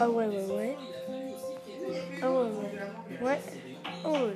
Oh, wait, wait, wait. Oh, wait, wait. What? Oh,